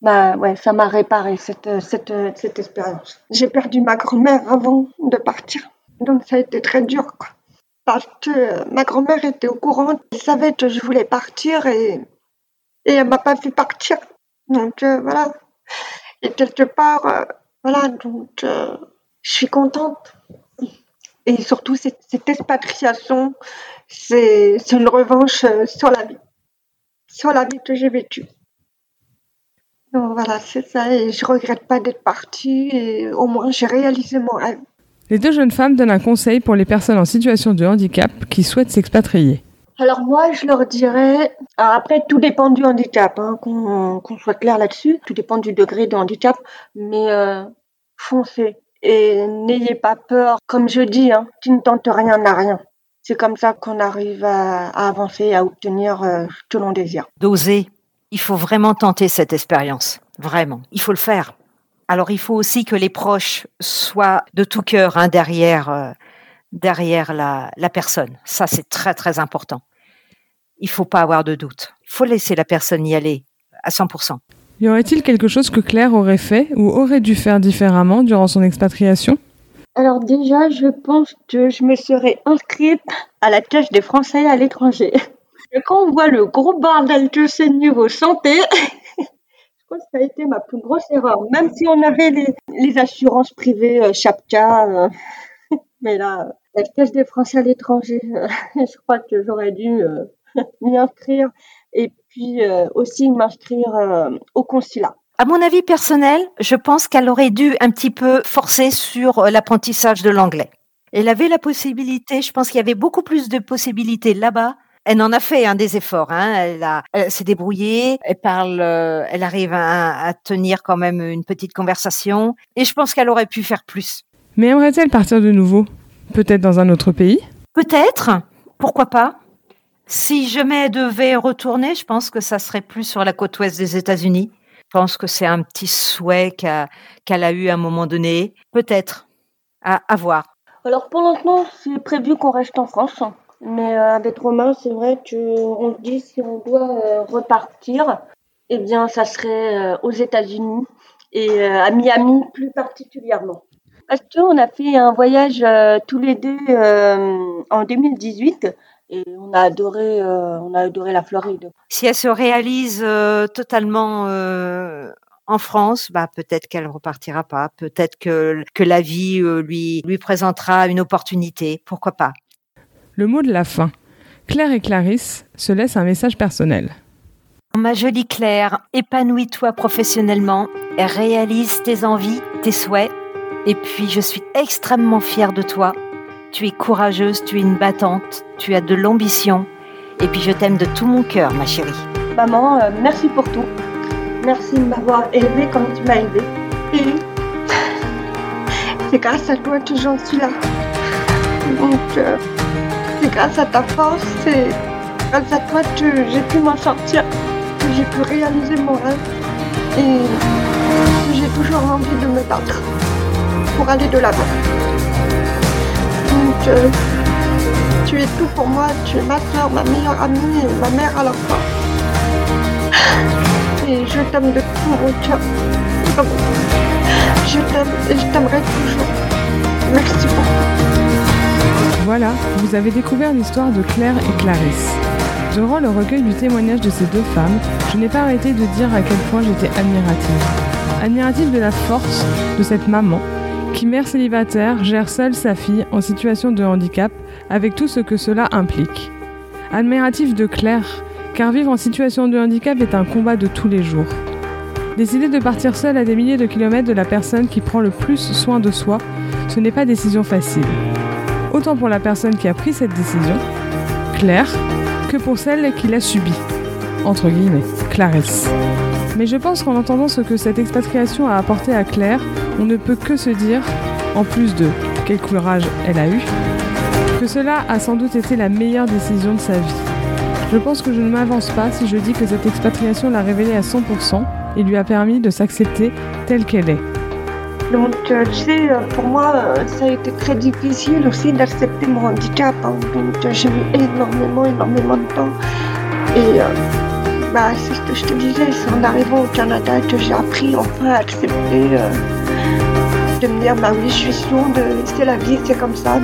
Bah ouais, ça m'a réparé cette, cette, cette expérience. J'ai perdu ma grand-mère avant de partir. Donc ça a été très dur. Parce que ma grand-mère était au courant, elle savait que je voulais partir et, et elle m'a pas fait partir. Donc euh, voilà. Et quelque part, euh, voilà, donc euh, je suis contente. Et surtout, cette, cette expatriation, c'est une revanche euh, sur la vie. Sur la vie que j'ai vécue. Donc voilà, c'est ça. Et je regrette pas d'être partie. Et au moins, j'ai réalisé mon rêve. Les deux jeunes femmes donnent un conseil pour les personnes en situation de handicap qui souhaitent s'expatrier. Alors moi, je leur dirais, alors après, tout dépend du handicap, hein, qu'on soit clair là-dessus, tout dépend du degré de handicap, mais euh, foncez et n'ayez pas peur. Comme je dis, hein, qui ne tente rien n'a rien. C'est comme ça qu'on arrive à, à avancer, à obtenir euh, ce que l'on désire. D'oser. Il faut vraiment tenter cette expérience. Vraiment. Il faut le faire. Alors il faut aussi que les proches soient de tout cœur hein, derrière, euh, derrière la, la personne. Ça, c'est très très important. Il faut pas avoir de doute. Il faut laisser la personne y aller à 100%. Y aurait-il quelque chose que Claire aurait fait ou aurait dû faire différemment durant son expatriation? Alors déjà, je pense que je me serais inscrite à la caisse des Français à l'étranger. Et quand on voit le gros bordel que c'est niveau santé, je crois que ça a été ma plus grosse erreur. Même si on avait les, les assurances privées, euh, Chapka, euh, mais là, la caisse des Français à l'étranger, euh, je crois que j'aurais dû euh, m'y inscrire et puis aussi m'inscrire au consulat. À mon avis personnel, je pense qu'elle aurait dû un petit peu forcer sur l'apprentissage de l'anglais. Elle avait la possibilité, je pense qu'il y avait beaucoup plus de possibilités là-bas. Elle en a fait hein, des efforts. Hein. Elle, a- elle s'est débrouillée. Elle parle, euh, elle arrive à, à tenir quand même une petite conversation. Et je pense qu'elle aurait pu faire plus. Mais aimerait-elle partir de nouveau? Peut-être dans un autre pays? Peut-être, pourquoi pas? Si jamais elle devait retourner, je pense que ça serait plus sur la côte ouest des États-Unis. Je pense que c'est un petit souhait qu'a- qu'elle a eu à un moment donné. Peut-être. À, à voir. Alors pour l'instant, c'est prévu qu'on reste en France. Mais euh, avec Romain, c'est vrai qu'on se dit si on doit euh, repartir, eh bien, ça serait euh, aux États-Unis et à Miami plus particulièrement. Parce qu'on a fait un voyage tous les deux en 2018 et on a adoré, on a adoré la Floride. Si elle se réalise totalement en France, bah peut-être qu'elle repartira pas. Peut-être que, que la vie lui, lui présentera une opportunité. Pourquoi pas? Le mot de la fin. Claire et Clarisse se laissent un message personnel. Ma jolie Claire, épanouis-toi professionnellement, et réalise tes envies, tes souhaits. Et puis, je suis extrêmement fière de toi. Tu es courageuse, tu es une battante, tu as de l'ambition. Et puis, je t'aime de tout mon cœur, ma chérie. Maman, euh, merci pour tout. Merci de m'avoir élevée comme tu m'as élevée. Et c'est grâce à toi que j'en suis là. Donc, euh, c'est grâce à ta force, c'est grâce à toi que j'ai pu m'en sortir, que j'ai pu réaliser mon rêve et j'ai toujours envie de me battre pour aller de l'avant. Donc, euh, tu es tout pour moi, tu es ma soeur, ma meilleure amie et ma mère à la fois. Et je t'aime de tout mon cœur. Je t'aime et je t'aimerai toujours. Merci beaucoup. Voilà, vous avez découvert l'histoire de Claire et Clarisse. Durant le recueil du témoignage de ces deux femmes, je n'ai pas arrêté de dire à quel point j'étais admirative. Admirative de la force de cette maman qui, mère célibataire, gère seule sa fille en situation de handicap avec tout ce que cela implique. Admirative de Claire, car vivre en situation de handicap est un combat de tous les jours. Décider de partir seule à des milliers de kilomètres de la personne qui prend le plus soin de soi, ce n'est pas décision facile. Autant pour la personne qui a pris cette décision, Claire, que pour celle qui l'a subie. Entre guillemets, Clarisse. Mais je pense qu'en entendant ce que cette expatriation a apporté à Claire, on ne peut que se dire, en plus de quel courage elle a eu, que cela a sans doute été la meilleure décision de sa vie. Je pense que je ne m'avance pas si je dis que cette expatriation l'a révélée à 100% et lui a permis de s'accepter telle qu'elle est. Donc, euh, tu sais, euh, pour moi, euh, ça a été très difficile aussi d'accepter mon handicap. hein. Donc, j'ai mis énormément, énormément de temps. Et bah, c'est ce que je te disais, c'est en arrivant au Canada que j'ai appris enfin à accepter de me dire, bah oui, je suis sourde, c'est la vie, c'est comme ça.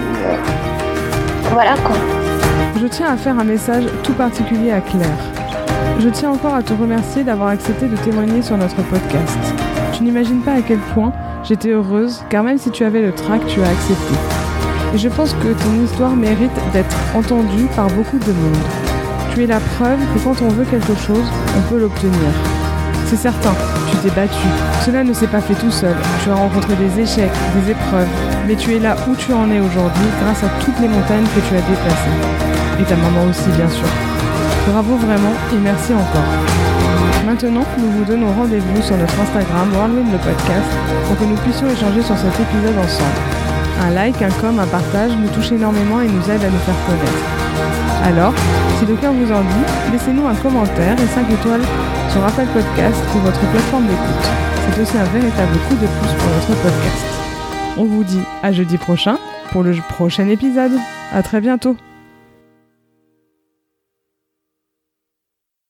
Voilà quoi. Je tiens à faire un message tout particulier à Claire. Je tiens encore à te remercier d'avoir accepté de témoigner sur notre podcast. Tu n'imagines pas à quel point j'étais heureuse, car même si tu avais le trac, tu as accepté. Et je pense que ton histoire mérite d'être entendue par beaucoup de monde. Tu es la preuve que quand on veut quelque chose, on peut l'obtenir. C'est certain, tu t'es battu. Cela ne s'est pas fait tout seul. Tu as rencontré des échecs, des épreuves, mais tu es là où tu en es aujourd'hui grâce à toutes les montagnes que tu as déplacées. Et ta maman aussi, bien sûr. Bravo vraiment et merci encore. Maintenant, nous vous donnons rendez-vous sur notre Instagram Whirlwind le podcast pour que nous puissions échanger sur cet épisode ensemble. Un like, un com, un partage nous touche énormément et nous aide à nous faire connaître. Alors, si le cœur vous en dit, laissez-nous un commentaire et 5 étoiles sur Apple Podcast ou votre plateforme d'écoute. C'est aussi un véritable coup de pouce pour notre podcast. On vous dit à jeudi prochain pour le prochain épisode. À très bientôt.